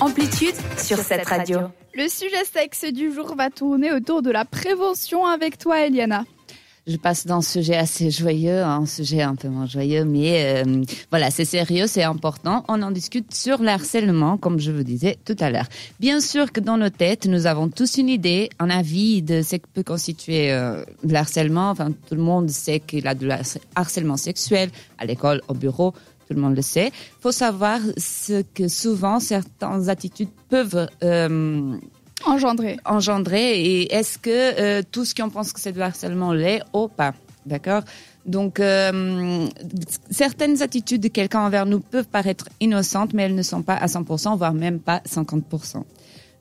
Amplitude sur cette radio. Le sujet sexe du jour va tourner autour de la prévention avec toi, Eliana je passe dans un sujet assez joyeux, un sujet un peu moins joyeux, mais euh, voilà, c'est sérieux, c'est important. On en discute sur le harcèlement, comme je vous disais tout à l'heure. Bien sûr que dans nos têtes, nous avons tous une idée, un avis de ce que peut constituer euh, le harcèlement. Enfin, tout le monde sait qu'il a du harcèlement sexuel à l'école, au bureau. Tout le monde le sait. Il faut savoir ce que souvent certaines attitudes peuvent euh, Engendrer. Engendrer. Et est-ce que euh, tout ce qu'on pense que c'est du harcèlement l'est ou pas D'accord? Donc, euh, certaines attitudes de quelqu'un envers nous peuvent paraître innocentes, mais elles ne sont pas à 100%, voire même pas 50%.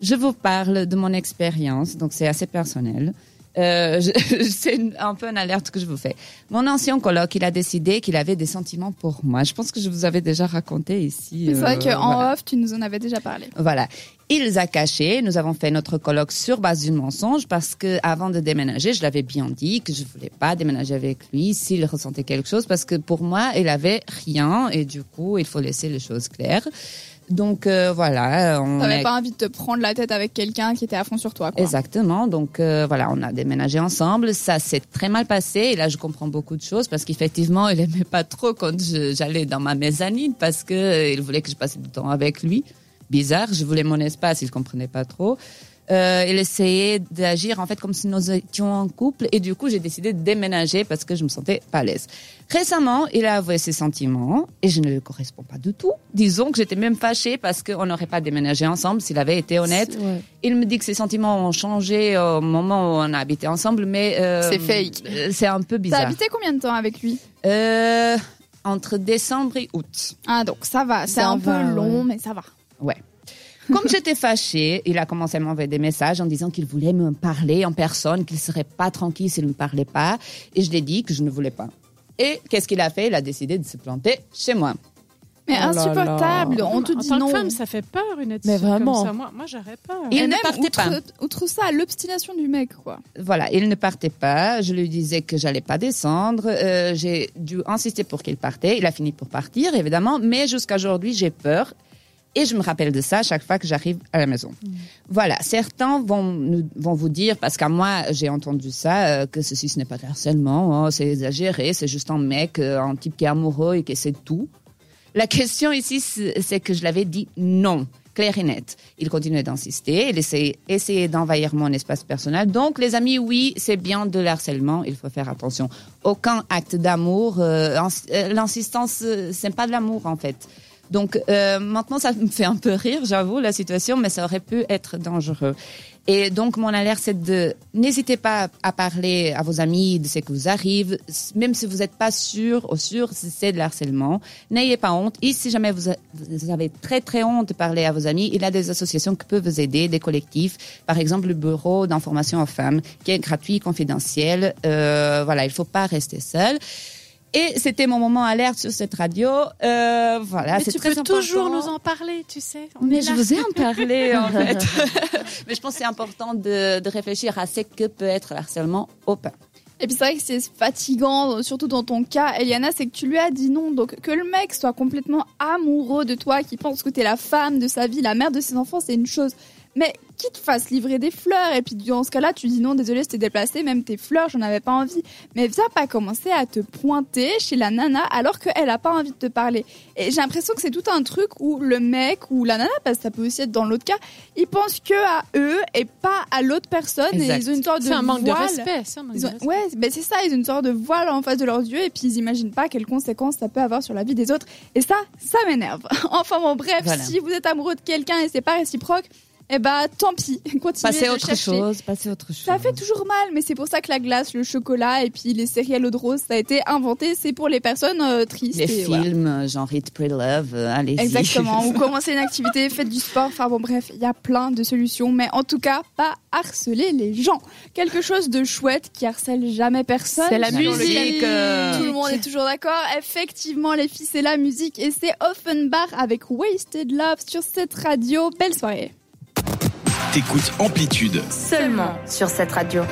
Je vous parle de mon expérience, donc c'est assez personnel. Euh, c'est un peu une alerte que je vous fais. Mon ancien coloc, il a décidé qu'il avait des sentiments pour moi. Je pense que je vous avais déjà raconté ici. C'est vrai qu'en off, tu nous en avais déjà parlé. Voilà. Il les a cachés. Nous avons fait notre colloque sur base du mensonge parce que avant de déménager, je l'avais bien dit que je voulais pas déménager avec lui s'il ressentait quelque chose parce que pour moi, il avait rien et du coup, il faut laisser les choses claires. Donc euh, voilà. On n'avait pas envie de te prendre la tête avec quelqu'un qui était à fond sur toi. Quoi. Exactement. Donc euh, voilà, on a déménagé ensemble. Ça s'est très mal passé. Et là, je comprends beaucoup de choses parce qu'effectivement, il aimait pas trop quand j'allais dans ma mezzanine parce que euh, il voulait que je passe du temps avec lui. Bizarre. Je voulais mon espace. Il comprenait pas trop euh, il essayait d'agir en fait comme si nous étions en couple et du coup j'ai décidé de déménager parce que je me sentais pas à l'aise. Récemment, il a avoué ses sentiments et je ne le correspond pas du tout. Disons que j'étais même fâchée parce qu'on n'aurait pas déménagé ensemble s'il avait été honnête. Il me dit que ses sentiments ont changé au moment où on a habité ensemble, mais euh, c'est fake. Euh, c'est un peu bizarre. T'as habité combien de temps avec lui? Euh, Entre décembre et août. Ah donc ça va. C'est un peu long, mais ça va. Ouais. Comme j'étais fâchée, il a commencé à m'envoyer des messages en disant qu'il voulait me parler en personne, qu'il serait pas tranquille s'il ne me parlait pas. Et je lui ai dit que je ne voulais pas. Et qu'est-ce qu'il a fait? Il a décidé de se planter chez moi. Mais oh insupportable, on te dit non. femme, ça fait peur une Mais vraiment. comme ça. Moi, moi j'aurais peur. Il ne partait pas. Outre ça, l'obstination du mec, quoi. Voilà, il ne partait pas. Je lui disais que j'allais pas descendre. Euh, j'ai dû insister pour qu'il partait. Il a fini pour partir, évidemment. Mais jusqu'à aujourd'hui, j'ai peur. Et je me rappelle de ça chaque fois que j'arrive à la maison. Mm. Voilà, certains vont, vont vous dire, parce qu'à moi j'ai entendu ça, euh, que ceci ce n'est pas de harcèlement, oh, c'est exagéré, c'est juste un mec, euh, un type qui est amoureux et qui essaie tout. La question ici, c'est que je l'avais dit non, clair et net. Il continuait d'insister, il essayait, essayait d'envahir mon espace personnel. Donc les amis, oui, c'est bien de l'harcèlement, il faut faire attention. Aucun acte d'amour, euh, l'insistance, c'est pas de l'amour en fait. Donc euh, maintenant, ça me fait un peu rire, j'avoue, la situation, mais ça aurait pu être dangereux. Et donc, mon alerte, c'est de n'hésitez pas à parler à vos amis de ce qui vous arrive, même si vous n'êtes pas sûr ou sûr si c'est de l'harcèlement. N'ayez pas honte. Et si jamais vous, avez très très honte de parler à vos amis, il y a des associations qui peuvent vous aider, des collectifs. Par exemple, le bureau d'information aux femmes, qui est gratuit, confidentiel. Euh, voilà, il ne faut pas rester seul. Et c'était mon moment alerte sur cette radio. Euh, voilà, c'est très important. Tu peux toujours nous en parler, tu sais. Mais je vous ai en parlé en fait. Mais je pense que c'est important de, de, réfléchir à ce que peut être le harcèlement au pain. Et puis c'est vrai que c'est fatigant, surtout dans ton cas, Eliana, c'est que tu lui as dit non. Donc que le mec soit complètement amoureux de toi, qui pense que tu es la femme de sa vie, la mère de ses enfants, c'est une chose. Mais qui te fasse livrer des fleurs et puis dans ce cas-là tu dis non désolé c'était déplacé même tes fleurs j'en avais pas envie. Mais viens pas commencer à te pointer chez la nana alors qu'elle a pas envie de te parler. Et j'ai l'impression que c'est tout un truc où le mec ou la nana parce que ça peut aussi être dans l'autre cas ils pensent que à eux et pas à l'autre personne et ils ont une sorte de c'est un manque de respect c'est un manque de respect. ouais ben c'est ça ils ont une sorte de voile en face de leurs yeux et puis ils imaginent pas quelles conséquences ça peut avoir sur la vie des autres. Et ça ça m'énerve. Enfin bon bref si vous êtes amoureux de quelqu'un et c'est pas réciproque eh bah tant pis, continuez passer de autre chose, passer autre chose. Ça fait toujours mal, mais c'est pour ça que la glace, le chocolat et puis les céréales eau de rose, ça a été inventé. C'est pour les personnes euh, tristes. Les films, euh, genre Hit Pretty Love, euh, allez-y. Exactement. Vous commencez une activité, faites du sport. Enfin bon, bref, il y a plein de solutions, mais en tout cas, pas harceler les gens. Quelque chose de chouette qui harcèle jamais personne. C'est la musique. Tout le monde est toujours d'accord. Effectivement, les filles, c'est la musique et c'est Offenbach avec Wasted Love sur cette radio. Belle soirée. T'écoutes Amplitude. Seulement sur cette radio.